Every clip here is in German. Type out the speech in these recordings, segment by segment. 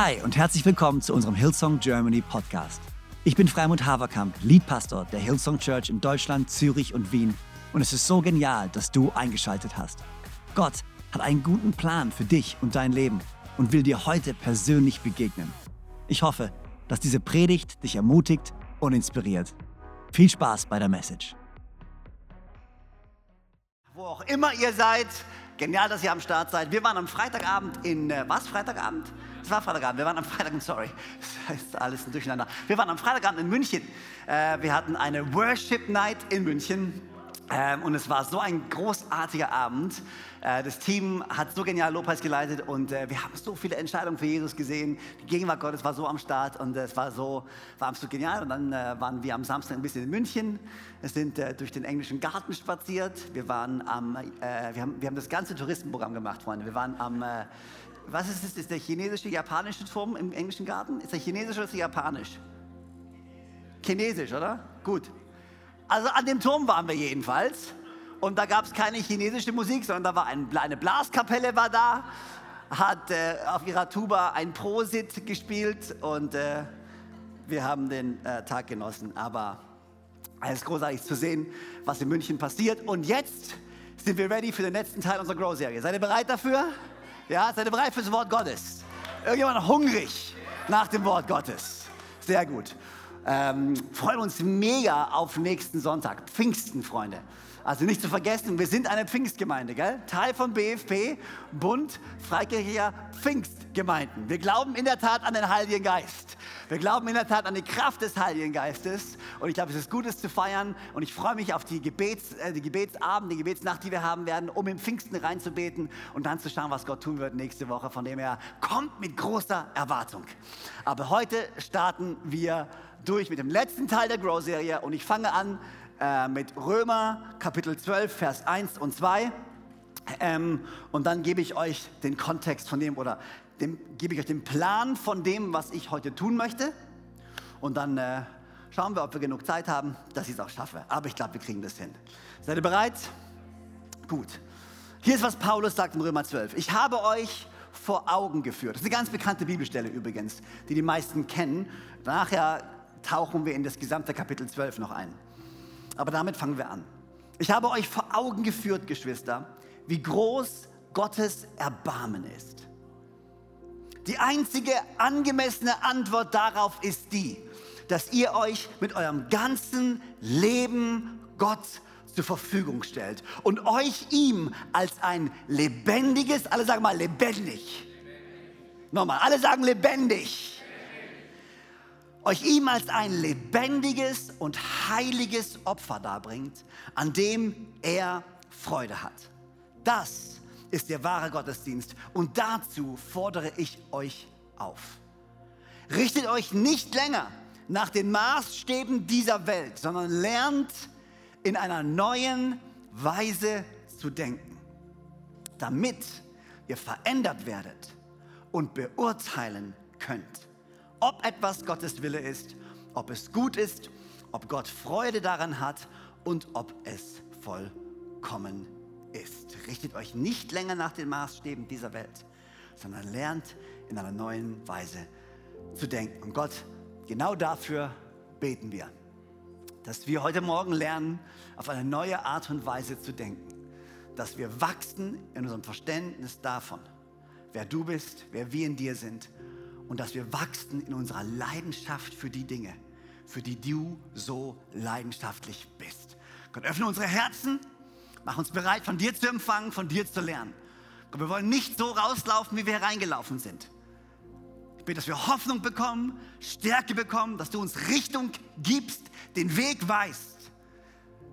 Hi und herzlich willkommen zu unserem Hillsong Germany Podcast. Ich bin Freimund Haverkamp, Leadpastor der Hillsong Church in Deutschland, Zürich und Wien. Und es ist so genial, dass du eingeschaltet hast. Gott hat einen guten Plan für dich und dein Leben und will dir heute persönlich begegnen. Ich hoffe, dass diese Predigt dich ermutigt und inspiriert. Viel Spaß bei der Message. Wo auch immer ihr seid, genial, dass ihr am Start seid. Wir waren am Freitagabend in, äh, was, Freitagabend? Es war Freitagabend, wir waren am Freitagabend, sorry, das heißt alles ein Durcheinander. Wir waren am Freitagabend in München. Äh, wir hatten eine Worship Night in München. Ähm, und es war so ein großartiger Abend. Äh, das Team hat so genial Lobpreis geleitet und äh, wir haben so viele Entscheidungen für Jesus gesehen. Die Gegenwart Gottes war so am Start und äh, es war so, war absolut genial. Und dann äh, waren wir am Samstag ein bisschen in München, wir sind äh, durch den englischen Garten spaziert. Wir waren am, wir, haben, wir haben das ganze Touristenprogramm gemacht, Freunde. Wir waren am, was ist das? Ist der chinesische, japanische Turm im englischen Garten? Ist der chinesisch oder ist der japanisch? Chinesisch, oder? Gut. Also an dem Turm waren wir jedenfalls. Und da gab es keine chinesische Musik, sondern da war ein, eine Blaskapelle war da, hat äh, auf ihrer Tuba ein Prosit gespielt und äh, wir haben den äh, Tag genossen. Aber es ist großartig zu sehen, was in München passiert. Und jetzt sind wir ready für den letzten Teil unserer Grow-Serie. Seid ihr bereit dafür? Ja, seid ihr bereit für das Wort Gottes? Irgendjemand hungrig nach dem Wort Gottes? Sehr gut. Ähm, freuen uns mega auf nächsten Sonntag, Pfingsten, Freunde. Also nicht zu vergessen, wir sind eine Pfingstgemeinde, gell? Teil von BFP, Bund Freikirchlicher Pfingstgemeinden. Wir glauben in der Tat an den Heiligen Geist. Wir glauben in der Tat an die Kraft des Heiligen Geistes. Und ich glaube, es ist gut, es zu feiern. Und ich freue mich auf die, Gebets, äh, die Gebetsabend, die Gebetsnacht, die wir haben werden, um im Pfingsten reinzubeten und dann zu schauen, was Gott tun wird nächste Woche. Von dem her kommt mit großer Erwartung. Aber heute starten wir durch mit dem letzten Teil der Grow-Serie und ich fange an äh, mit Römer Kapitel 12, Vers 1 und 2. Ähm, und dann gebe ich euch den Kontext von dem oder dem, gebe ich euch den Plan von dem, was ich heute tun möchte. Und dann äh, schauen wir, ob wir genug Zeit haben, dass ich es auch schaffe. Aber ich glaube, wir kriegen das hin. Seid ihr bereit? Gut. Hier ist, was Paulus sagt in Römer 12. Ich habe euch vor Augen geführt. Das ist eine ganz bekannte Bibelstelle übrigens, die die meisten kennen. Nachher tauchen wir in das gesamte Kapitel 12 noch ein. Aber damit fangen wir an. Ich habe euch vor Augen geführt, Geschwister, wie groß Gottes Erbarmen ist. Die einzige angemessene Antwort darauf ist die, dass ihr euch mit eurem ganzen Leben Gott zur Verfügung stellt und euch ihm als ein lebendiges, alle sagen mal lebendig. Nochmal, alle sagen lebendig euch ihm als ein lebendiges und heiliges Opfer darbringt, an dem er Freude hat. Das ist der wahre Gottesdienst und dazu fordere ich euch auf. Richtet euch nicht länger nach den Maßstäben dieser Welt, sondern lernt in einer neuen Weise zu denken, damit ihr verändert werdet und beurteilen könnt ob etwas Gottes Wille ist, ob es gut ist, ob Gott Freude daran hat und ob es vollkommen ist. Richtet euch nicht länger nach den Maßstäben dieser Welt, sondern lernt in einer neuen Weise zu denken. Und Gott, genau dafür beten wir, dass wir heute Morgen lernen, auf eine neue Art und Weise zu denken, dass wir wachsen in unserem Verständnis davon, wer du bist, wer wir in dir sind und dass wir wachsen in unserer Leidenschaft für die Dinge, für die du so leidenschaftlich bist. Gott, öffne unsere Herzen, mach uns bereit, von dir zu empfangen, von dir zu lernen. Gott, wir wollen nicht so rauslaufen, wie wir hereingelaufen sind. Ich bitte, dass wir Hoffnung bekommen, Stärke bekommen, dass du uns Richtung gibst, den Weg weißt,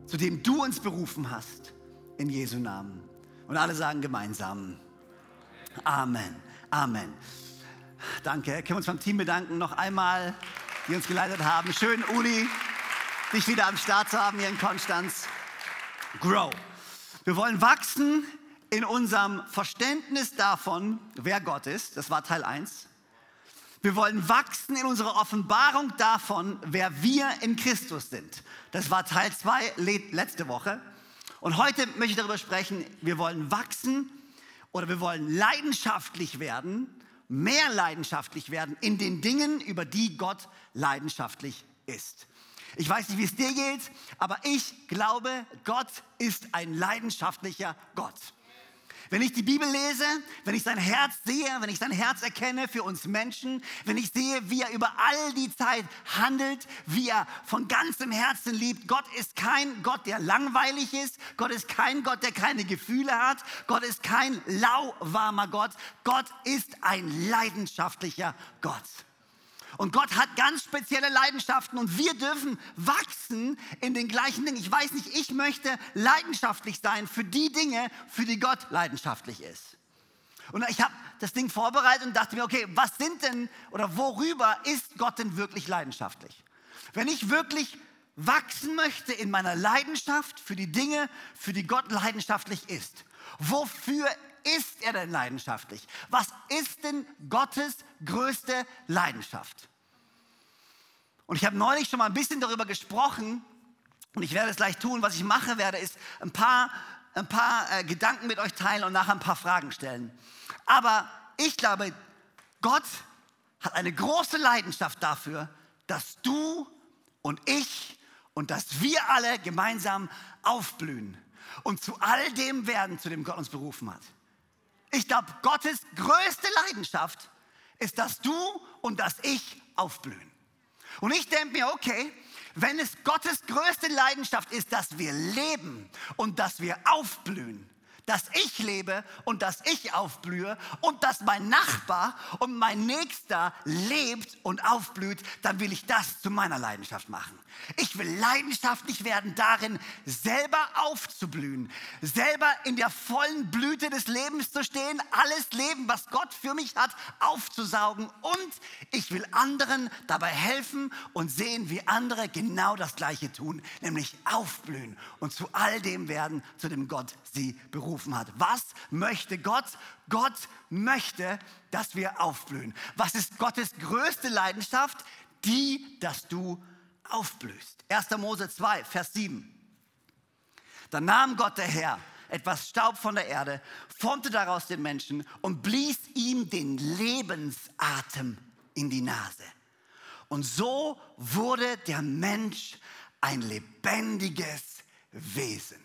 zu dem du uns berufen hast, in Jesu Namen. Und alle sagen gemeinsam Amen. Amen. Danke. Können wir uns beim Team bedanken noch einmal, die uns geleitet haben. Schön, Uli, dich wieder am Start zu haben hier in Konstanz. Grow. Wir wollen wachsen in unserem Verständnis davon, wer Gott ist. Das war Teil 1. Wir wollen wachsen in unserer Offenbarung davon, wer wir in Christus sind. Das war Teil 2 letzte Woche. Und heute möchte ich darüber sprechen, wir wollen wachsen oder wir wollen leidenschaftlich werden mehr leidenschaftlich werden in den Dingen, über die Gott leidenschaftlich ist. Ich weiß nicht, wie es dir geht, aber ich glaube, Gott ist ein leidenschaftlicher Gott. Wenn ich die Bibel lese, wenn ich sein Herz sehe, wenn ich sein Herz erkenne für uns Menschen, wenn ich sehe, wie er über all die Zeit handelt, wie er von ganzem Herzen liebt. Gott ist kein Gott, der langweilig ist. Gott ist kein Gott, der keine Gefühle hat. Gott ist kein lauwarmer Gott. Gott ist ein leidenschaftlicher Gott. Und Gott hat ganz spezielle Leidenschaften und wir dürfen wachsen in den gleichen Dingen. Ich weiß nicht, ich möchte leidenschaftlich sein für die Dinge, für die Gott leidenschaftlich ist. Und ich habe das Ding vorbereitet und dachte mir, okay, was sind denn oder worüber ist Gott denn wirklich leidenschaftlich? Wenn ich wirklich wachsen möchte in meiner Leidenschaft für die Dinge, für die Gott leidenschaftlich ist, wofür ist er denn leidenschaftlich? Was ist denn Gottes größte Leidenschaft? Und ich habe neulich schon mal ein bisschen darüber gesprochen und ich werde es gleich tun. Was ich mache werde, ist ein paar, ein paar äh, Gedanken mit euch teilen und nachher ein paar Fragen stellen. Aber ich glaube, Gott hat eine große Leidenschaft dafür, dass du und ich und dass wir alle gemeinsam aufblühen und zu all dem werden, zu dem Gott uns berufen hat. Ich glaube, Gottes größte Leidenschaft ist, dass du und dass ich aufblühen. Und ich denke mir, okay, wenn es Gottes größte Leidenschaft ist, dass wir leben und dass wir aufblühen, dass ich lebe und dass ich aufblühe und dass mein Nachbar und mein Nächster lebt und aufblüht, dann will ich das zu meiner Leidenschaft machen. Ich will leidenschaftlich werden darin, selber aufzublühen, selber in der vollen Blüte des Lebens zu stehen, alles Leben, was Gott für mich hat, aufzusaugen und ich will anderen dabei helfen und sehen, wie andere genau das Gleiche tun, nämlich aufblühen und zu all dem werden, zu dem Gott sie berufen hat. Was möchte Gott? Gott möchte, dass wir aufblühen. Was ist Gottes größte Leidenschaft? Die, dass du aufblühst. 1. Mose 2, Vers 7. Da nahm Gott der Herr etwas Staub von der Erde, formte daraus den Menschen und blies ihm den Lebensatem in die Nase. Und so wurde der Mensch ein lebendiges Wesen.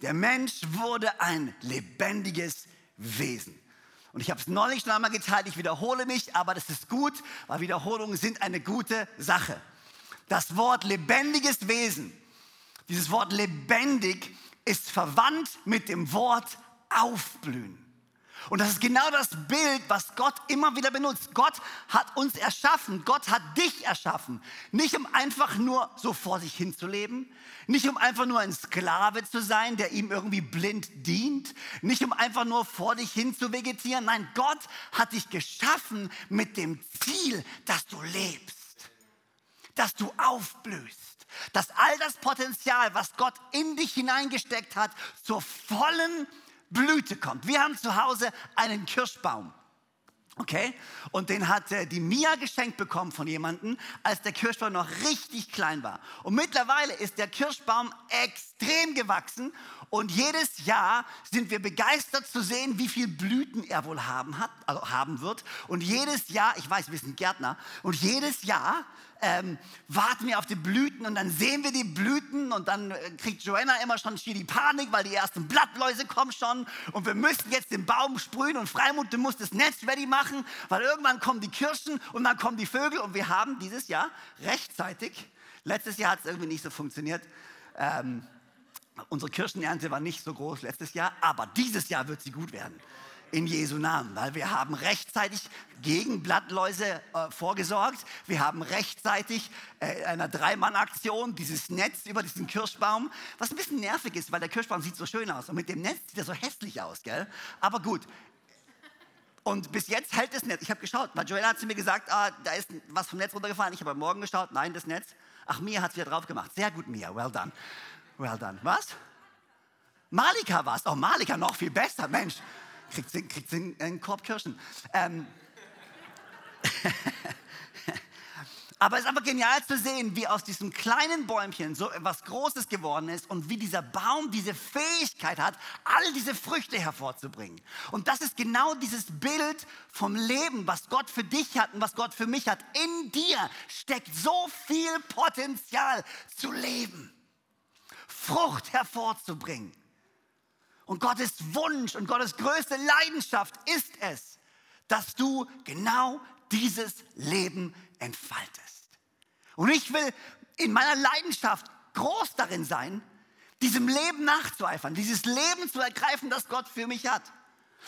Der Mensch wurde ein lebendiges Wesen. Und ich habe es neulich noch einmal geteilt, ich wiederhole mich, aber das ist gut, weil Wiederholungen sind eine gute Sache. Das Wort lebendiges Wesen, dieses Wort lebendig ist verwandt mit dem Wort aufblühen. Und das ist genau das Bild, was Gott immer wieder benutzt. Gott hat uns erschaffen, Gott hat dich erschaffen. Nicht um einfach nur so vor sich hinzuleben, nicht um einfach nur ein Sklave zu sein, der ihm irgendwie blind dient, nicht um einfach nur vor dich hin zu vegetieren. Nein, Gott hat dich geschaffen mit dem Ziel, dass du lebst dass du aufblühst, dass all das Potenzial, was Gott in dich hineingesteckt hat, zur vollen Blüte kommt. Wir haben zu Hause einen Kirschbaum. Okay? Und den hat äh, die Mia geschenkt bekommen von jemandem, als der Kirschbaum noch richtig klein war. Und mittlerweile ist der Kirschbaum extrem gewachsen und jedes Jahr sind wir begeistert zu sehen, wie viele Blüten er wohl haben, hat, also haben wird. Und jedes Jahr, ich weiß, wir sind Gärtner, und jedes Jahr ähm, warten wir auf die Blüten und dann sehen wir die Blüten und dann äh, kriegt Joanna immer schon die Panik, weil die ersten Blattläuse kommen schon und wir müssen jetzt den Baum sprühen und Freimut, du musst das Netz ready machen, weil irgendwann kommen die Kirschen und dann kommen die Vögel und wir haben dieses Jahr rechtzeitig, letztes Jahr hat es irgendwie nicht so funktioniert, ähm, unsere Kirschenernte war nicht so groß letztes Jahr, aber dieses Jahr wird sie gut werden in Jesu Namen, weil wir haben rechtzeitig gegen Blattläuse äh, vorgesorgt. Wir haben rechtzeitig äh, einer Dreimann-Aktion dieses Netz über diesen Kirschbaum, was ein bisschen nervig ist, weil der Kirschbaum sieht so schön aus und mit dem Netz sieht er so hässlich aus, gell? Aber gut. Und bis jetzt hält das Netz. Ich habe geschaut, weil Joella hat zu mir gesagt, ah, da ist was vom Netz runtergefallen. Ich habe am Morgen geschaut, nein, das Netz. Ach, Mia hat es wieder drauf gemacht. Sehr gut, Mia, well done. Well done. Was? Malika war es. Oh, Malika, noch viel besser, Mensch kriegt sie, kriegt sie einen Korb Kirschen. Ähm, Aber es ist einfach genial zu sehen, wie aus diesem kleinen Bäumchen so etwas Großes geworden ist und wie dieser Baum diese Fähigkeit hat, all diese Früchte hervorzubringen. Und das ist genau dieses Bild vom Leben, was Gott für dich hat und was Gott für mich hat. In dir steckt so viel Potenzial zu leben, Frucht hervorzubringen. Und Gottes Wunsch und Gottes größte Leidenschaft ist es, dass du genau dieses Leben entfaltest. Und ich will in meiner Leidenschaft groß darin sein, diesem Leben nachzueifern, dieses Leben zu ergreifen, das Gott für mich hat.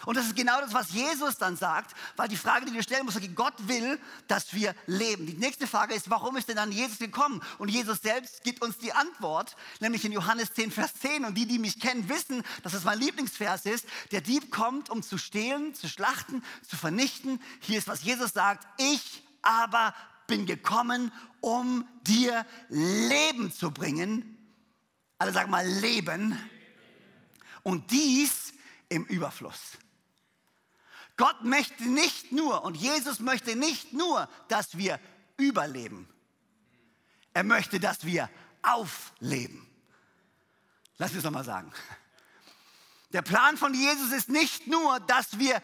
Und das ist genau das, was Jesus dann sagt, weil die Frage, die wir stellen müssen, Gott will, dass wir leben. Die nächste Frage ist, warum ist denn dann Jesus gekommen? Und Jesus selbst gibt uns die Antwort, nämlich in Johannes 10, Vers 10. Und die, die mich kennen, wissen, dass es mein Lieblingsvers ist. Der Dieb kommt, um zu stehlen, zu schlachten, zu vernichten. Hier ist, was Jesus sagt. Ich aber bin gekommen, um dir Leben zu bringen. Alle sagen mal Leben. Und dies im Überfluss. Gott möchte nicht nur und Jesus möchte nicht nur, dass wir überleben. Er möchte, dass wir aufleben. Lass mich es nochmal sagen. Der Plan von Jesus ist nicht nur, dass wir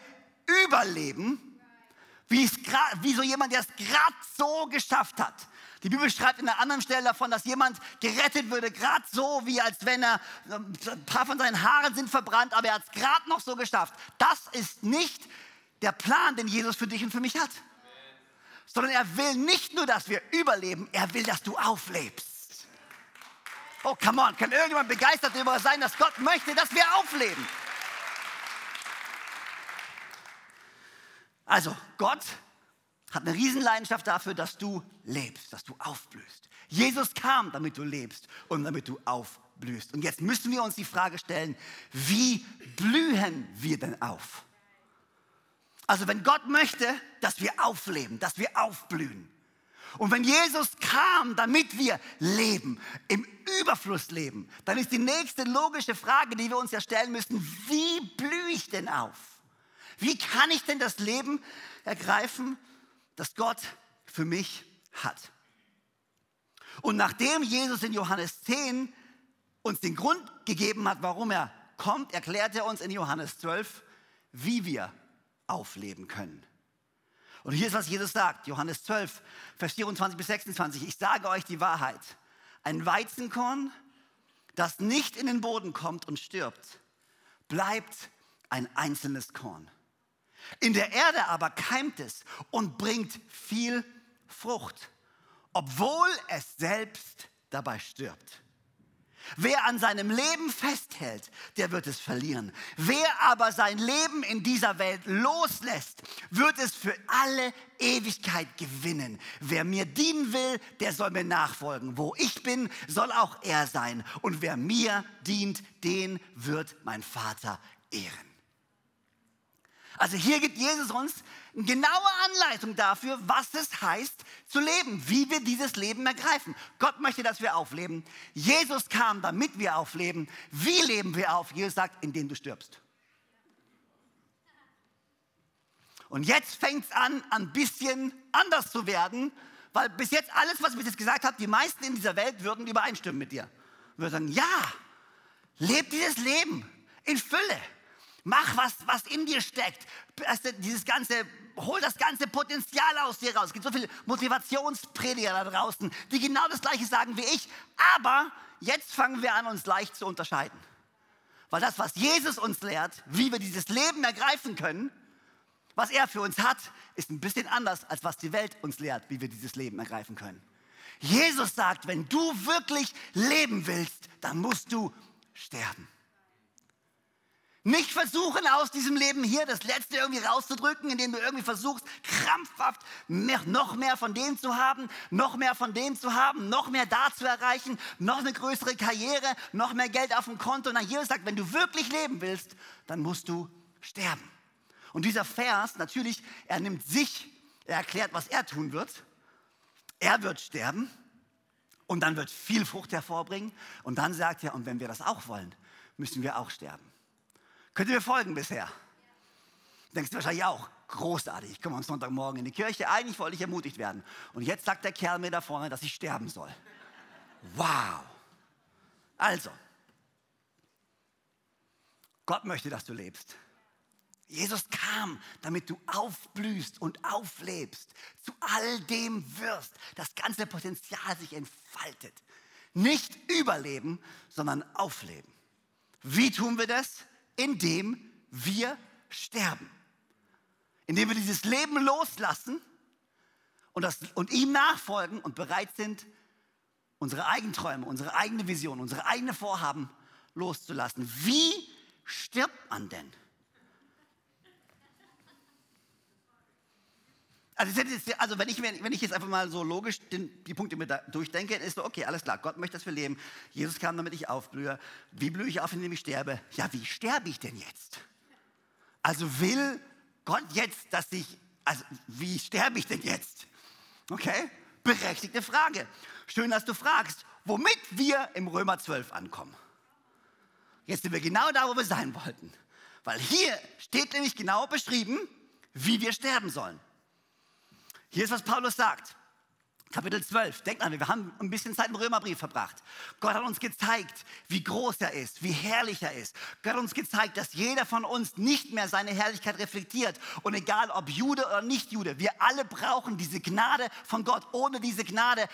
überleben, wie, es wie so jemand, der es gerade so geschafft hat. Die Bibel schreibt in einer anderen Stelle davon, dass jemand gerettet würde, gerade so, wie als wenn er, ein paar von seinen Haaren sind verbrannt, aber er hat es gerade noch so geschafft. Das ist nicht der Plan, den Jesus für dich und für mich hat. Sondern er will nicht nur, dass wir überleben, er will, dass du auflebst. Oh, come on, kann irgendjemand begeistert darüber sein, dass Gott möchte, dass wir aufleben? Also Gott hat eine Riesenleidenschaft dafür, dass du lebst, dass du aufblühst. Jesus kam, damit du lebst und damit du aufblühst. Und jetzt müssen wir uns die Frage stellen, wie blühen wir denn auf? Also wenn Gott möchte, dass wir aufleben, dass wir aufblühen. Und wenn Jesus kam, damit wir leben, im Überfluss leben, dann ist die nächste logische Frage, die wir uns ja stellen müssen, wie blühe ich denn auf? Wie kann ich denn das Leben ergreifen, das Gott für mich hat? Und nachdem Jesus in Johannes 10 uns den Grund gegeben hat, warum er kommt, erklärt er uns in Johannes 12, wie wir aufleben können. Und hier ist, was Jesus sagt, Johannes 12, Vers 24 bis 26. Ich sage euch die Wahrheit. Ein Weizenkorn, das nicht in den Boden kommt und stirbt, bleibt ein einzelnes Korn. In der Erde aber keimt es und bringt viel Frucht, obwohl es selbst dabei stirbt. Wer an seinem Leben festhält, der wird es verlieren. Wer aber sein Leben in dieser Welt loslässt, wird es für alle Ewigkeit gewinnen. Wer mir dienen will, der soll mir nachfolgen. Wo ich bin, soll auch er sein. Und wer mir dient, den wird mein Vater ehren. Also hier gibt Jesus uns eine genaue Anleitung dafür, was es heißt zu leben, wie wir dieses Leben ergreifen. Gott möchte, dass wir aufleben. Jesus kam, damit wir aufleben. Wie leben wir auf? Jesus sagt, indem du stirbst. Und jetzt fängt es an, ein bisschen anders zu werden, weil bis jetzt alles, was ich bis jetzt gesagt habe, die meisten in dieser Welt würden übereinstimmen mit dir. Und würden sagen, ja, leb dieses Leben in Fülle. Mach was, was in dir steckt. Dieses ganze, hol das ganze Potenzial aus dir raus. Es gibt so viele Motivationsprediger da draußen, die genau das Gleiche sagen wie ich. Aber jetzt fangen wir an, uns leicht zu unterscheiden. Weil das, was Jesus uns lehrt, wie wir dieses Leben ergreifen können, was er für uns hat, ist ein bisschen anders, als was die Welt uns lehrt, wie wir dieses Leben ergreifen können. Jesus sagt, wenn du wirklich leben willst, dann musst du sterben. Nicht versuchen, aus diesem Leben hier das Letzte irgendwie rauszudrücken, indem du irgendwie versuchst, krampfhaft mehr, noch mehr von dem zu haben, noch mehr von dem zu haben, noch mehr da zu erreichen, noch eine größere Karriere, noch mehr Geld auf dem Konto. Und Jesus sagt, wenn du wirklich leben willst, dann musst du sterben. Und dieser Vers, natürlich, er nimmt sich, er erklärt, was er tun wird. Er wird sterben und dann wird viel Frucht hervorbringen. Und dann sagt er, und wenn wir das auch wollen, müssen wir auch sterben. Könnt ihr mir folgen bisher? Denkst du wahrscheinlich auch, großartig. Ich komme am Sonntagmorgen in die Kirche, eigentlich wollte ich ermutigt werden. Und jetzt sagt der Kerl mir da vorne, dass ich sterben soll. Wow. Also, Gott möchte, dass du lebst. Jesus kam, damit du aufblühst und auflebst, zu all dem wirst, das ganze Potenzial sich entfaltet. Nicht überleben, sondern aufleben. Wie tun wir das? Indem wir sterben. Indem wir dieses Leben loslassen und, das, und ihm nachfolgen und bereit sind, unsere eigenen Träume, unsere eigene Vision, unsere eigenen Vorhaben loszulassen. Wie stirbt man denn? Also, also wenn, ich, wenn ich jetzt einfach mal so logisch den, die Punkte mit durchdenke, ist so, okay, alles klar, Gott möchte, dass wir leben. Jesus kam, damit ich aufblühe. Wie blühe ich auf, indem ich sterbe? Ja, wie sterbe ich denn jetzt? Also will Gott jetzt, dass ich, also wie sterbe ich denn jetzt? Okay, berechtigte Frage. Schön, dass du fragst, womit wir im Römer 12 ankommen. Jetzt sind wir genau da, wo wir sein wollten. Weil hier steht nämlich genau beschrieben, wie wir sterben sollen. Hier ist, was Paulus sagt. Kapitel 12. Denkt an, wir haben ein bisschen Zeit im Römerbrief verbracht. Gott hat uns gezeigt, wie groß er ist, wie herrlich er ist. Gott hat uns gezeigt, dass jeder von uns nicht mehr seine Herrlichkeit reflektiert. Und egal ob Jude oder nicht Jude, wir alle brauchen diese Gnade von Gott. Ohne diese Gnade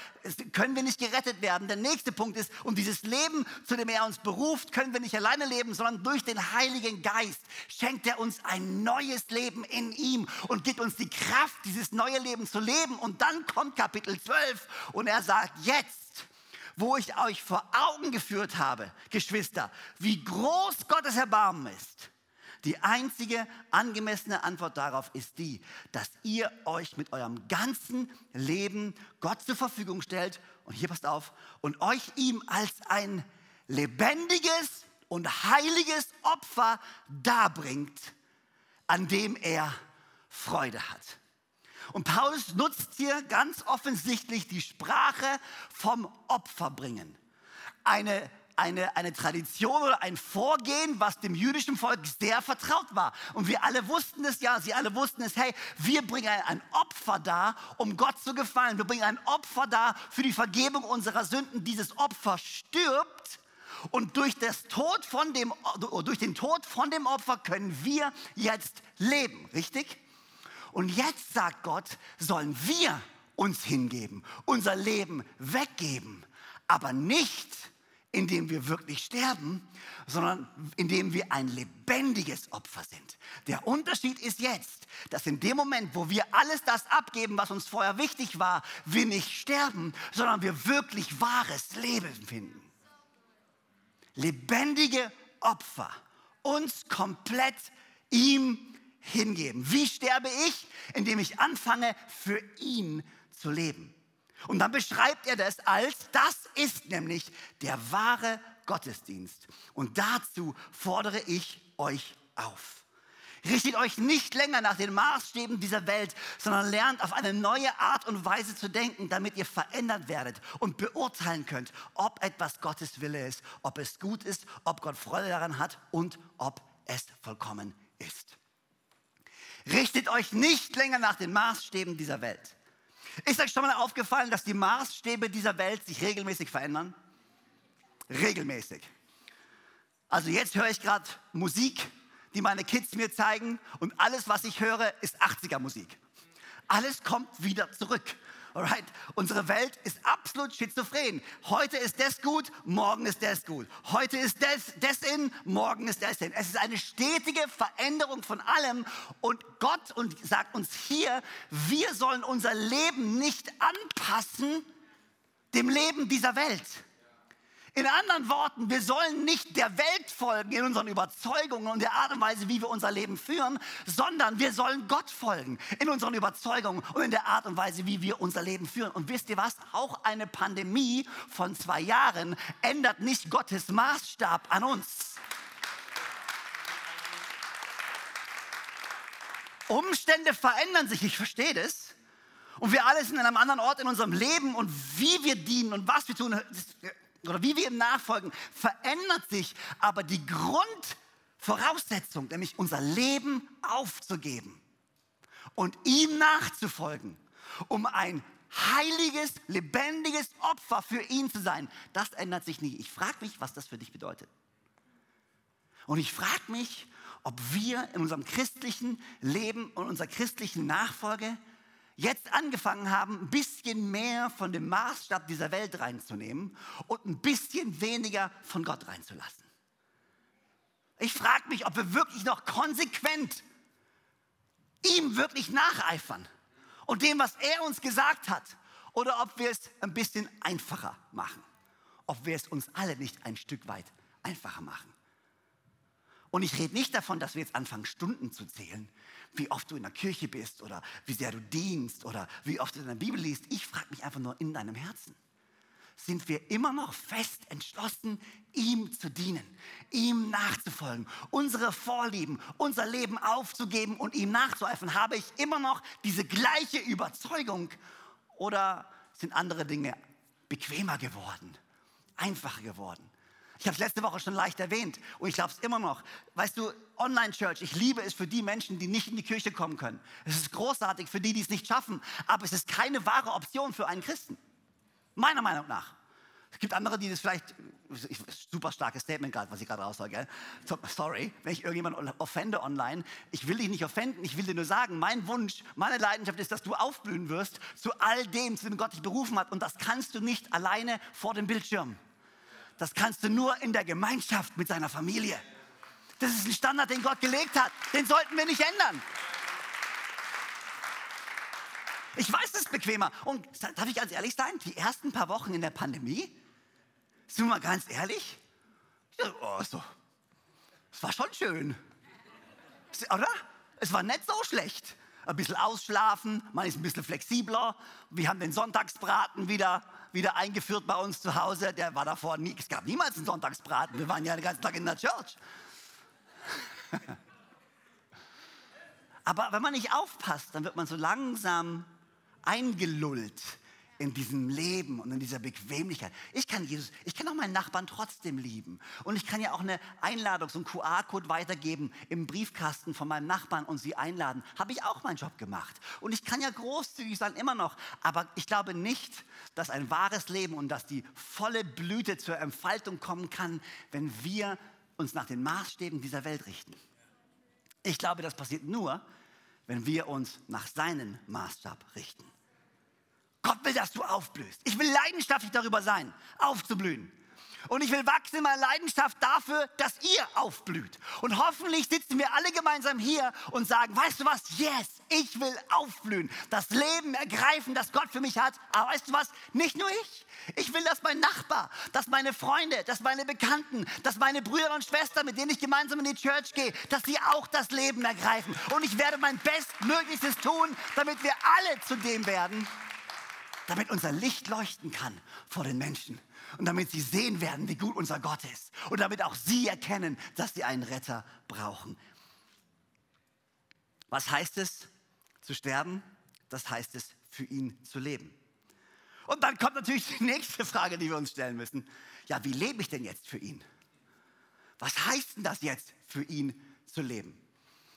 können wir nicht gerettet werden. Der nächste Punkt ist, um dieses Leben, zu dem er uns beruft, können wir nicht alleine leben, sondern durch den Heiligen Geist schenkt er uns ein neues Leben in ihm und gibt uns die Kraft, dieses neue Leben zu leben. Und dann kommt Kapitel 12 und er sagt, jetzt, wo ich euch vor Augen geführt habe, Geschwister, wie groß Gottes Erbarmen ist, die einzige angemessene Antwort darauf ist die, dass ihr euch mit eurem ganzen Leben Gott zur Verfügung stellt und hier passt auf und euch ihm als ein lebendiges und heiliges Opfer darbringt, an dem er Freude hat. Und Paulus nutzt hier ganz offensichtlich die Sprache vom Opferbringen. Eine, eine, eine Tradition oder ein Vorgehen, was dem jüdischen Volk sehr vertraut war. Und wir alle wussten es ja, sie alle wussten es, hey, wir bringen ein Opfer da, um Gott zu gefallen. Wir bringen ein Opfer da für die Vergebung unserer Sünden. Dieses Opfer stirbt. Und durch, das Tod von dem, durch den Tod von dem Opfer können wir jetzt leben, richtig? Und jetzt sagt Gott, sollen wir uns hingeben, unser Leben weggeben, aber nicht indem wir wirklich sterben, sondern indem wir ein lebendiges Opfer sind. Der Unterschied ist jetzt, dass in dem Moment, wo wir alles das abgeben, was uns vorher wichtig war, wir nicht sterben, sondern wir wirklich wahres Leben finden. Lebendige Opfer, uns komplett ihm hingeben. Wie sterbe ich? Indem ich anfange, für ihn zu leben. Und dann beschreibt er das als, das ist nämlich der wahre Gottesdienst. Und dazu fordere ich euch auf. Richtet euch nicht länger nach den Maßstäben dieser Welt, sondern lernt auf eine neue Art und Weise zu denken, damit ihr verändert werdet und beurteilen könnt, ob etwas Gottes Wille ist, ob es gut ist, ob Gott Freude daran hat und ob es vollkommen. Richtet euch nicht länger nach den Maßstäben dieser Welt. Ist euch schon mal aufgefallen, dass die Maßstäbe dieser Welt sich regelmäßig verändern? Regelmäßig. Also jetzt höre ich gerade Musik, die meine Kids mir zeigen und alles, was ich höre, ist 80er Musik. Alles kommt wieder zurück. Alright? Unsere Welt ist absolut schizophren. Heute ist das gut, morgen ist das gut. Heute ist das, das in, morgen ist das in. Es ist eine stetige Veränderung von allem. Und Gott und sagt uns hier, wir sollen unser Leben nicht anpassen dem Leben dieser Welt. In anderen Worten, wir sollen nicht der Welt folgen in unseren Überzeugungen und der Art und Weise, wie wir unser Leben führen, sondern wir sollen Gott folgen in unseren Überzeugungen und in der Art und Weise, wie wir unser Leben führen. Und wisst ihr was? Auch eine Pandemie von zwei Jahren ändert nicht Gottes Maßstab an uns. Umstände verändern sich, ich verstehe das. Und wir alle sind an einem anderen Ort in unserem Leben und wie wir dienen und was wir tun, oder wie wir ihm nachfolgen, verändert sich, aber die Voraussetzung, nämlich unser Leben aufzugeben und ihm nachzufolgen, um ein heiliges, lebendiges Opfer für ihn zu sein. Das ändert sich nie. Ich frage mich, was das für dich bedeutet. Und ich frage mich, ob wir in unserem christlichen Leben und unserer christlichen Nachfolge jetzt angefangen haben, ein bisschen mehr von dem Maßstab dieser Welt reinzunehmen und ein bisschen weniger von Gott reinzulassen. Ich frage mich, ob wir wirklich noch konsequent ihm wirklich nacheifern und dem, was er uns gesagt hat, oder ob wir es ein bisschen einfacher machen, ob wir es uns alle nicht ein Stück weit einfacher machen. Und ich rede nicht davon, dass wir jetzt anfangen, Stunden zu zählen, wie oft du in der Kirche bist oder wie sehr du dienst oder wie oft du in der Bibel liest. Ich frage mich einfach nur in deinem Herzen. Sind wir immer noch fest entschlossen, ihm zu dienen, ihm nachzufolgen, unsere Vorlieben, unser Leben aufzugeben und ihm nachzueifern? Habe ich immer noch diese gleiche Überzeugung oder sind andere Dinge bequemer geworden, einfacher geworden? Ich habe es letzte Woche schon leicht erwähnt und ich glaube es immer noch. Weißt du, Online-Church, ich liebe es für die Menschen, die nicht in die Kirche kommen können. Es ist großartig für die, die es nicht schaffen, aber es ist keine wahre Option für einen Christen. Meiner Meinung nach. Es gibt andere, die das vielleicht, super starkes Statement gerade, was ich gerade raussage. Sorry, wenn ich irgendjemanden offende online. Ich will dich nicht offenden, ich will dir nur sagen, mein Wunsch, meine Leidenschaft ist, dass du aufblühen wirst zu all dem, zu dem Gott dich berufen hat. Und das kannst du nicht alleine vor dem Bildschirm. Das kannst du nur in der Gemeinschaft mit seiner Familie. Das ist ein Standard, den Gott gelegt hat. Den sollten wir nicht ändern. Ich weiß, es ist bequemer. Und darf ich ganz ehrlich sein? Die ersten paar Wochen in der Pandemie, sind wir mal ganz ehrlich, oh, so, es war schon schön. Oder? Es war nicht so schlecht. Ein bisschen ausschlafen, man ist ein bisschen flexibler. Wir haben den Sonntagsbraten wieder wieder eingeführt bei uns zu Hause. Der war davor nie, es gab niemals einen Sonntagsbraten. Wir waren ja den ganzen Tag in der Church. Aber wenn man nicht aufpasst, dann wird man so langsam eingelullt in diesem Leben und in dieser Bequemlichkeit. Ich kann Jesus, ich kann auch meinen Nachbarn trotzdem lieben. Und ich kann ja auch eine Einladung, so einen QR-Code weitergeben im Briefkasten von meinem Nachbarn und sie einladen. Habe ich auch meinen Job gemacht. Und ich kann ja großzügig sein, immer noch. Aber ich glaube nicht, dass ein wahres Leben und dass die volle Blüte zur Entfaltung kommen kann, wenn wir uns nach den Maßstäben dieser Welt richten. Ich glaube, das passiert nur, wenn wir uns nach seinem Maßstab richten. Gott will, dass du aufblühst. Ich will leidenschaftlich darüber sein, aufzublühen. Und ich will wachsen in meiner Leidenschaft dafür, dass ihr aufblüht. Und hoffentlich sitzen wir alle gemeinsam hier und sagen, weißt du was? Yes, ich will aufblühen. Das Leben ergreifen, das Gott für mich hat. Aber weißt du was? Nicht nur ich. Ich will, dass mein Nachbar, dass meine Freunde, dass meine Bekannten, dass meine Brüder und Schwestern, mit denen ich gemeinsam in die Church gehe, dass sie auch das Leben ergreifen. Und ich werde mein Bestmöglichstes tun, damit wir alle zu dem werden, damit unser Licht leuchten kann vor den Menschen und damit sie sehen werden, wie gut unser Gott ist und damit auch sie erkennen, dass sie einen Retter brauchen. Was heißt es zu sterben? Das heißt es für ihn zu leben. Und dann kommt natürlich die nächste Frage, die wir uns stellen müssen. Ja, wie lebe ich denn jetzt für ihn? Was heißt denn das jetzt für ihn zu leben?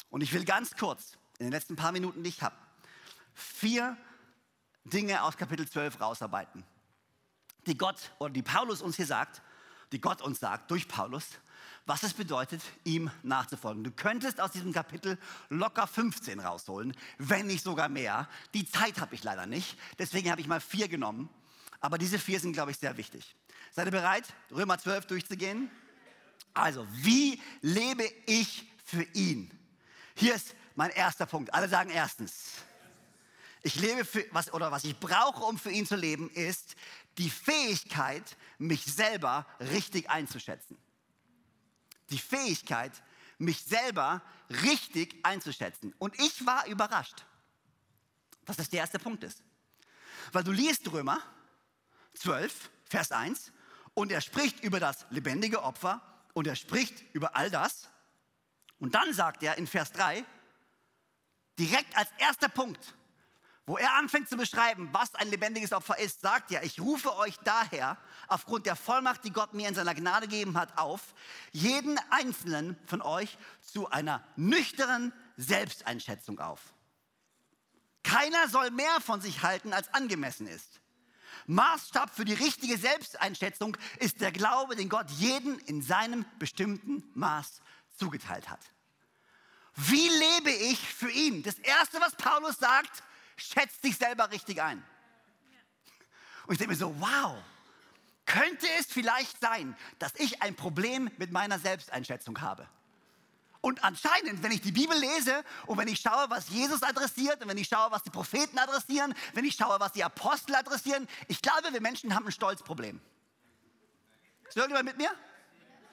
Und ich will ganz kurz in den letzten paar Minuten, die ich habe, vier Dinge aus Kapitel 12 rausarbeiten, die Gott oder die Paulus uns hier sagt, die Gott uns sagt durch Paulus, was es bedeutet, ihm nachzufolgen. Du könntest aus diesem Kapitel locker 15 rausholen, wenn nicht sogar mehr. Die Zeit habe ich leider nicht, deswegen habe ich mal vier genommen. Aber diese vier sind, glaube ich, sehr wichtig. Seid ihr bereit, Römer 12 durchzugehen? Also, wie lebe ich für ihn? Hier ist mein erster Punkt. Alle sagen erstens. Ich lebe für was oder was ich brauche, um für ihn zu leben, ist die Fähigkeit, mich selber richtig einzuschätzen. Die Fähigkeit, mich selber richtig einzuschätzen. Und ich war überrascht, dass das der erste Punkt ist. Weil du liest Römer 12, Vers 1, und er spricht über das lebendige Opfer und er spricht über all das. Und dann sagt er in Vers 3, direkt als erster Punkt, wo er anfängt zu beschreiben, was ein lebendiges Opfer ist, sagt er, ich rufe euch daher aufgrund der Vollmacht, die Gott mir in seiner Gnade gegeben hat, auf, jeden einzelnen von euch zu einer nüchternen Selbsteinschätzung auf. Keiner soll mehr von sich halten, als angemessen ist. Maßstab für die richtige Selbsteinschätzung ist der Glaube, den Gott jeden in seinem bestimmten Maß zugeteilt hat. Wie lebe ich für ihn? Das Erste, was Paulus sagt, schätzt dich selber richtig ein. Und ich denke mir so, wow, könnte es vielleicht sein, dass ich ein Problem mit meiner Selbsteinschätzung habe? Und anscheinend, wenn ich die Bibel lese und wenn ich schaue, was Jesus adressiert und wenn ich schaue, was die Propheten adressieren, wenn ich schaue, was die Apostel adressieren, ich glaube, wir Menschen haben ein Stolzproblem. Ist irgendjemand mit mir?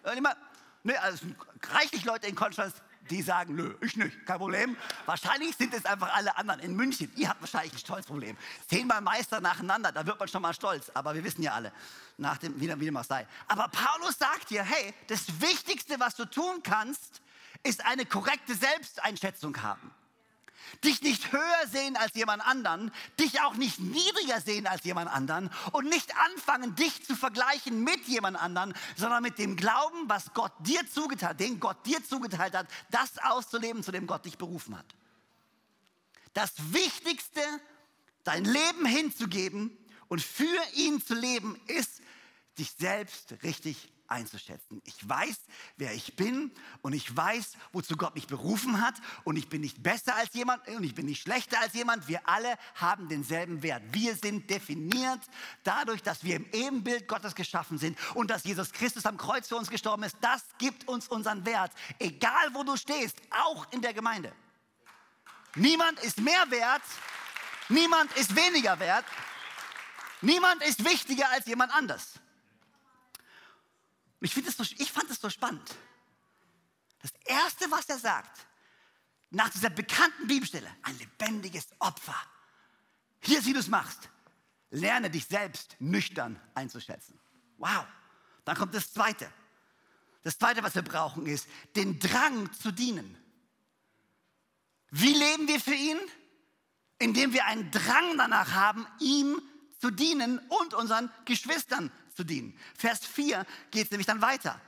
Irgendjemand? Nee, also reichlich Leute in Konstanz, die sagen, nö, ich nicht, kein Problem. Wahrscheinlich sind es einfach alle anderen in München. Ihr habt wahrscheinlich ein Stolzproblem. Zehnmal Meister nacheinander, da wird man schon mal stolz. Aber wir wissen ja alle, nach dem, wie, wie dem auch sei. Aber Paulus sagt dir, hey, das Wichtigste, was du tun kannst, ist eine korrekte Selbsteinschätzung haben dich nicht höher sehen als jemand anderen, dich auch nicht niedriger sehen als jemand anderen und nicht anfangen, dich zu vergleichen mit jemand anderen, sondern mit dem Glauben, was Gott dir zugeteilt, den Gott dir zugeteilt hat, das auszuleben, zu dem Gott dich berufen hat. Das Wichtigste, dein Leben hinzugeben und für ihn zu leben, ist, dich selbst richtig einzuschätzen. Ich weiß, wer ich bin und ich weiß, wozu Gott mich berufen hat und ich bin nicht besser als jemand und ich bin nicht schlechter als jemand. Wir alle haben denselben Wert. Wir sind definiert dadurch, dass wir im Ebenbild Gottes geschaffen sind und dass Jesus Christus am Kreuz für uns gestorben ist. Das gibt uns unseren Wert, egal wo du stehst, auch in der Gemeinde. Niemand ist mehr wert, niemand ist weniger wert, niemand ist wichtiger als jemand anders. Ich, so, ich fand es so spannend. Das Erste, was er sagt, nach dieser bekannten Bibelstelle, ein lebendiges Opfer. Hier, wie du es machst. Lerne dich selbst nüchtern einzuschätzen. Wow. Dann kommt das Zweite. Das Zweite, was wir brauchen, ist den Drang zu dienen. Wie leben wir für ihn? Indem wir einen Drang danach haben, ihm zu dienen und unseren Geschwistern zu dienen. Vers 4 geht es nämlich dann weiter.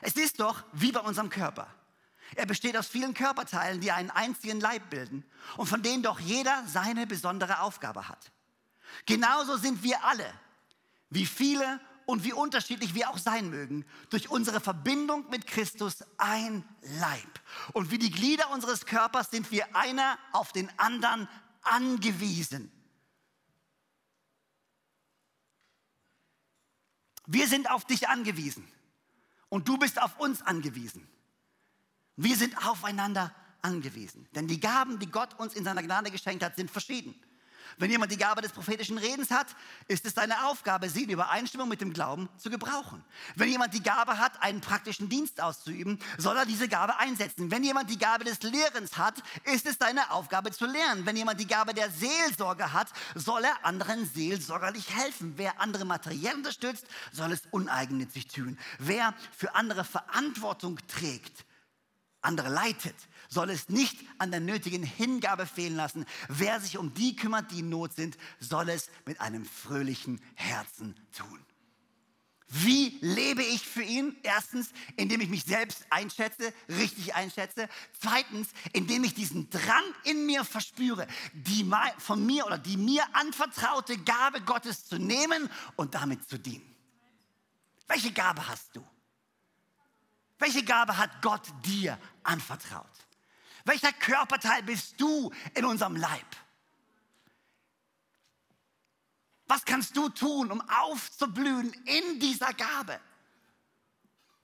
Es ist doch wie bei unserem Körper. Er besteht aus vielen Körperteilen, die einen einzigen Leib bilden und von denen doch jeder seine besondere Aufgabe hat. Genauso sind wir alle, wie viele und wie unterschiedlich wir auch sein mögen, durch unsere Verbindung mit Christus ein Leib. Und wie die Glieder unseres Körpers sind wir einer auf den anderen angewiesen. Wir sind auf dich angewiesen und du bist auf uns angewiesen. Wir sind aufeinander angewiesen. Denn die Gaben, die Gott uns in seiner Gnade geschenkt hat, sind verschieden. Wenn jemand die Gabe des prophetischen Redens hat, ist es seine Aufgabe, sie in Übereinstimmung mit dem Glauben zu gebrauchen. Wenn jemand die Gabe hat, einen praktischen Dienst auszuüben, soll er diese Gabe einsetzen. Wenn jemand die Gabe des Lehrens hat, ist es seine Aufgabe zu lernen. Wenn jemand die Gabe der Seelsorge hat, soll er anderen seelsorgerlich helfen. Wer andere materiell unterstützt, soll es uneigennützig tun. Wer für andere Verantwortung trägt, andere leitet, soll es nicht an der nötigen Hingabe fehlen lassen. Wer sich um die kümmert, die in Not sind, soll es mit einem fröhlichen Herzen tun. Wie lebe ich für ihn? Erstens, indem ich mich selbst einschätze, richtig einschätze. Zweitens, indem ich diesen Drang in mir verspüre, die von mir oder die mir anvertraute Gabe Gottes zu nehmen und damit zu dienen. Welche Gabe hast du? Welche Gabe hat Gott dir anvertraut? Welcher Körperteil bist du in unserem Leib? Was kannst du tun, um aufzublühen in dieser Gabe?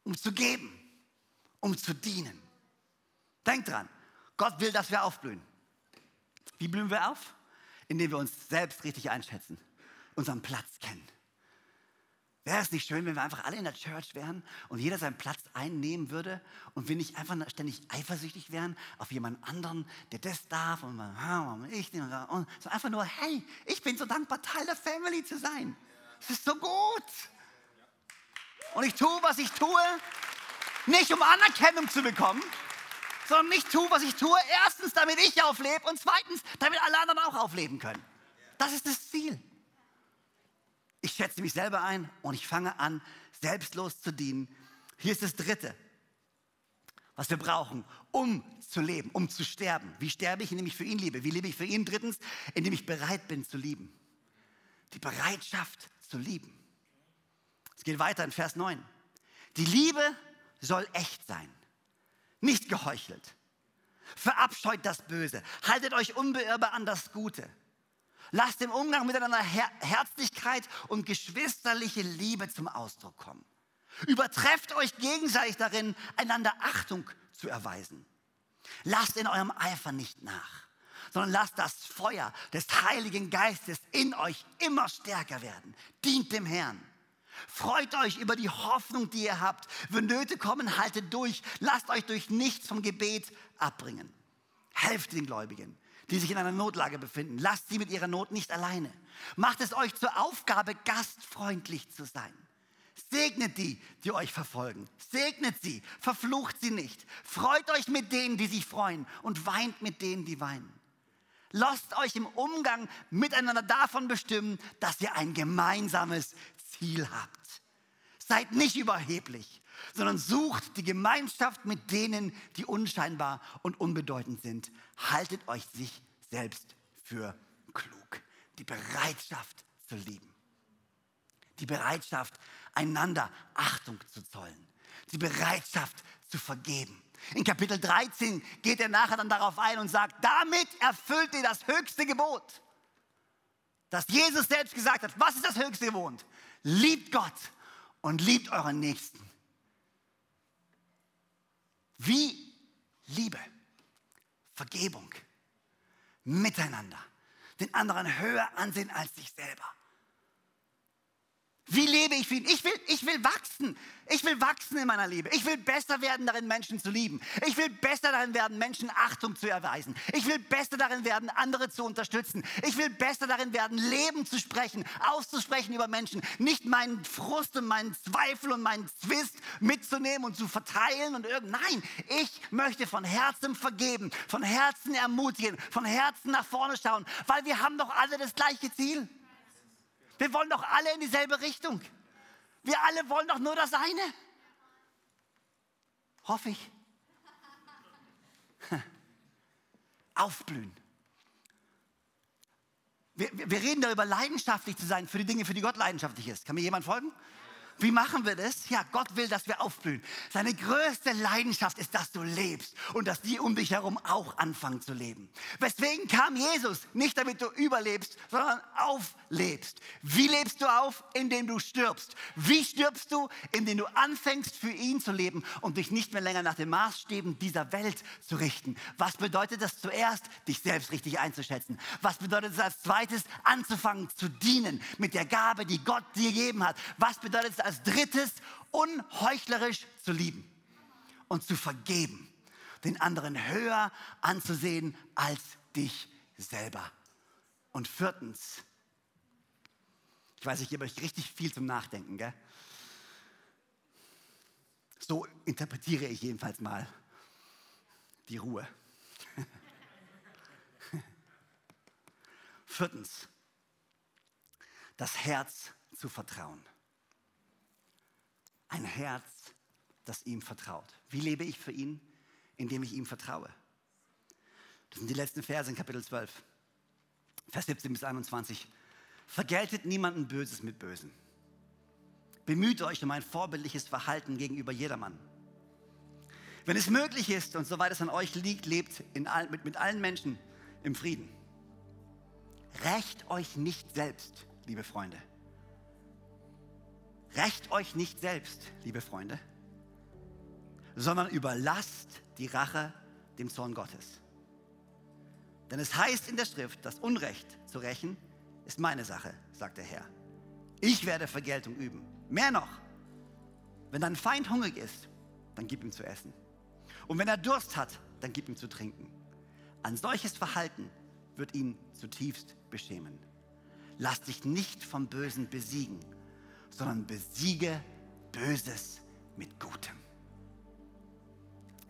Um zu geben, um zu dienen. Denk dran, Gott will, dass wir aufblühen. Wie blühen wir auf? Indem wir uns selbst richtig einschätzen, unseren Platz kennen Wäre es nicht schön, wenn wir einfach alle in der Church wären und jeder seinen Platz einnehmen würde und wir nicht einfach ständig eifersüchtig wären auf jemand anderen, der das darf und ich und so einfach nur, hey, ich bin so dankbar, Teil der Family zu sein. Es ist so gut. Und ich tue, was ich tue, nicht um Anerkennung zu bekommen, sondern nicht tue, was ich tue. Erstens, damit ich auflebe und zweitens, damit alle anderen auch aufleben können. Das ist das Ziel. Ich schätze mich selber ein und ich fange an, selbstlos zu dienen. Hier ist das Dritte, was wir brauchen, um zu leben, um zu sterben. Wie sterbe ich, indem ich für ihn lebe? Wie lebe ich für ihn? Drittens, indem ich bereit bin zu lieben. Die Bereitschaft zu lieben. Es geht weiter in Vers 9. Die Liebe soll echt sein, nicht geheuchelt. Verabscheut das Böse, haltet euch unbeirrbar an das Gute. Lasst im Umgang miteinander Her Herzlichkeit und geschwisterliche Liebe zum Ausdruck kommen. Übertrefft euch gegenseitig darin, einander Achtung zu erweisen. Lasst in eurem Eifer nicht nach, sondern lasst das Feuer des Heiligen Geistes in euch immer stärker werden. Dient dem Herrn. Freut euch über die Hoffnung, die ihr habt. Wenn Nöte kommen, haltet durch. Lasst euch durch nichts vom Gebet abbringen. Helft den Gläubigen, die sich in einer Notlage befinden. Lasst sie mit ihrer Not nicht alleine. Macht es euch zur Aufgabe, gastfreundlich zu sein. Segnet die, die euch verfolgen. Segnet sie, verflucht sie nicht. Freut euch mit denen, die sich freuen und weint mit denen, die weinen. Lasst euch im Umgang miteinander davon bestimmen, dass ihr ein gemeinsames Ziel habt. Seid nicht überheblich, sondern sucht die Gemeinschaft mit denen, die unscheinbar und unbedeutend sind. Haltet euch sich selbst für klug. Die Bereitschaft zu lieben. Die Bereitschaft, einander Achtung zu zollen. Die Bereitschaft zu vergeben. In Kapitel 13 geht er nachher dann darauf ein und sagt, damit erfüllt ihr das höchste Gebot, das Jesus selbst gesagt hat. Was ist das höchste Gebot? Liebt Gott und liebt euren Nächsten. Wie Liebe, Vergebung, Miteinander, den anderen höher ansehen als sich selber. Wie lebe ich für ihn? Ich will, ich will wachsen. Ich will wachsen in meiner Liebe. Ich will besser werden darin, Menschen zu lieben. Ich will besser darin werden, Menschen Achtung zu erweisen. Ich will besser darin werden, andere zu unterstützen. Ich will besser darin werden, Leben zu sprechen, auszusprechen über Menschen. Nicht meinen Frust und meinen Zweifel und meinen Zwist mitzunehmen und zu verteilen und irgend. Nein, ich möchte von Herzen vergeben, von Herzen ermutigen, von Herzen nach vorne schauen, weil wir haben doch alle das gleiche Ziel. Wir wollen doch alle in dieselbe Richtung. Wir alle wollen doch nur das eine. Hoffe ich. Aufblühen. Wir, wir, reden darüber, leidenschaftlich zu sein für die Dinge, für die Gott leidenschaftlich ist. Kann mir jemand folgen? Wie machen wir das? Ja, Gott will, dass wir aufblühen. Seine größte Leidenschaft ist, dass du lebst und dass die um dich herum auch anfangen zu leben. Weswegen kam Jesus? Nicht damit du überlebst, sondern auflebst. Wie lebst du auf? Indem du stirbst. Wie stirbst du? Indem du anfängst für ihn zu leben und dich nicht mehr länger nach den Maßstäben dieser Welt zu richten. Was bedeutet das zuerst? Dich selbst richtig einzuschätzen. Was bedeutet es als zweites? Anzufangen zu dienen mit der Gabe, die Gott dir gegeben hat. Was bedeutet es als drittes, unheuchlerisch zu lieben und zu vergeben, den anderen höher anzusehen als dich selber. Und viertens, ich weiß, ich gebe euch richtig viel zum Nachdenken, gell? So interpretiere ich jedenfalls mal die Ruhe. Viertens, das Herz zu vertrauen. Ein Herz, das ihm vertraut. Wie lebe ich für ihn? Indem ich ihm vertraue. Das sind die letzten Verse in Kapitel 12, Vers 17 bis 21. Vergeltet niemanden Böses mit Bösen. Bemüht euch um ein vorbildliches Verhalten gegenüber jedermann. Wenn es möglich ist und soweit es an euch liegt, lebt all, mit, mit allen Menschen im Frieden. Rächt euch nicht selbst, liebe Freunde Rächt euch nicht selbst, liebe Freunde, sondern überlasst die Rache dem Zorn Gottes. Denn es heißt in der Schrift, das Unrecht zu rächen ist meine Sache, sagt der Herr. Ich werde Vergeltung üben. Mehr noch, wenn dein Feind hungrig ist, dann gib ihm zu essen. Und wenn er Durst hat, dann gib ihm zu trinken. Ein solches Verhalten wird ihn zutiefst beschämen. Lass dich nicht vom Bösen besiegen, sondern besiege Böses mit Gutem.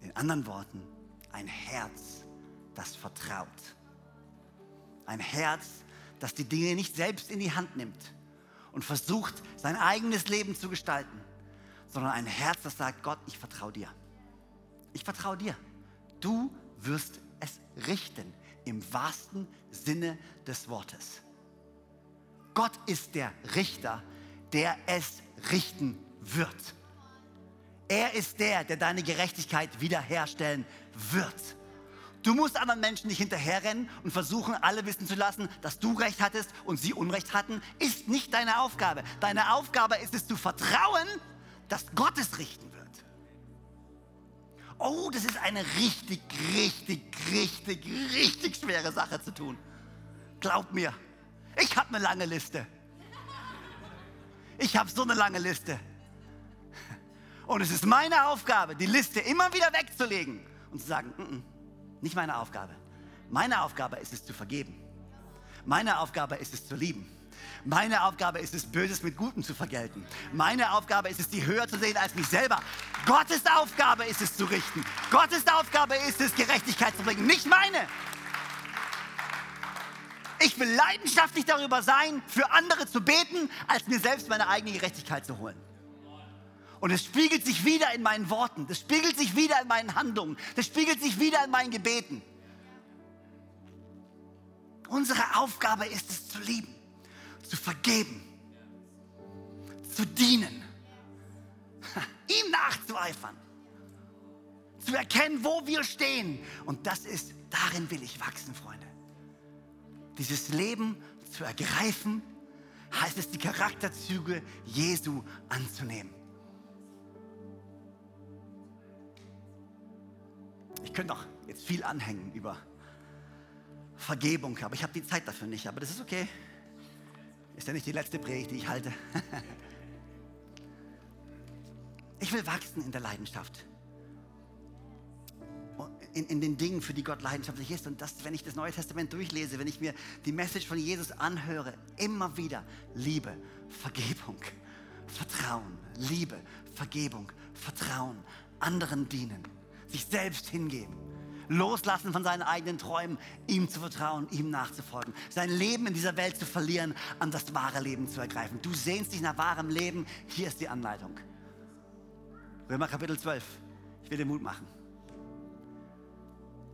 In anderen Worten, ein Herz, das vertraut. Ein Herz, das die Dinge nicht selbst in die Hand nimmt und versucht, sein eigenes Leben zu gestalten, sondern ein Herz, das sagt, Gott, ich vertraue dir. Ich vertraue dir. Du wirst es richten im wahrsten Sinne des Wortes. Gott ist der Richter, der es richten wird. Er ist der, der deine Gerechtigkeit wiederherstellen wird. Du musst anderen Menschen nicht hinterherrennen und versuchen, alle wissen zu lassen, dass du Recht hattest und sie Unrecht hatten, ist nicht deine Aufgabe. Deine Aufgabe ist es zu vertrauen, dass Gott es richten wird. Oh, das ist eine richtig, richtig, richtig, richtig schwere Sache zu tun. Glaub mir, ich habe eine lange Liste. Ich habe so eine lange Liste. Und es ist meine Aufgabe, die Liste immer wieder wegzulegen und zu sagen, N -n, nicht meine Aufgabe. Meine Aufgabe ist es zu vergeben. Meine Aufgabe ist es zu lieben. Meine Aufgabe ist es, Böses mit Gutem zu vergelten. Meine Aufgabe ist es, die höher zu sehen als mich selber. Gottes Aufgabe ist es zu richten. Gottes Aufgabe ist es, Gerechtigkeit zu bringen, nicht meine. Ich will leidenschaftlich darüber sein, für andere zu beten, als mir selbst meine eigene Gerechtigkeit zu holen. Und es spiegelt sich wieder in meinen Worten, das spiegelt sich wieder in meinen Handlungen, das spiegelt sich wieder in meinen Gebeten. Unsere Aufgabe ist es zu lieben, zu vergeben, zu dienen, ihm nachzueifern, zu erkennen, wo wir stehen. Und das ist, darin will ich wachsen, Freunde. Dieses Leben zu ergreifen, heißt es, die Charakterzüge Jesu anzunehmen. Ich könnte noch jetzt viel anhängen über Vergebung, aber ich habe die Zeit dafür nicht. Aber das ist okay. Ist ja nicht die letzte Predigt, die ich halte. Ich will wachsen in der Leidenschaft. In, in, den Dingen, für die Gott leidenschaftlich ist. Und das, wenn ich das Neue Testament durchlese, wenn ich mir die Message von Jesus anhöre, immer wieder Liebe, Vergebung, Vertrauen, Liebe, Vergebung, Vertrauen, anderen dienen sich selbst hingeben. Loslassen von seinen eigenen Träumen, ihm zu vertrauen, ihm nachzufolgen. Sein Leben in dieser Welt zu verlieren, an das wahre Leben zu ergreifen. Du sehnst dich nach wahrem Leben, hier ist die Anleitung. Römer Kapitel 12. Ich will dir Mut machen.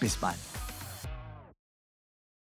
bis bald.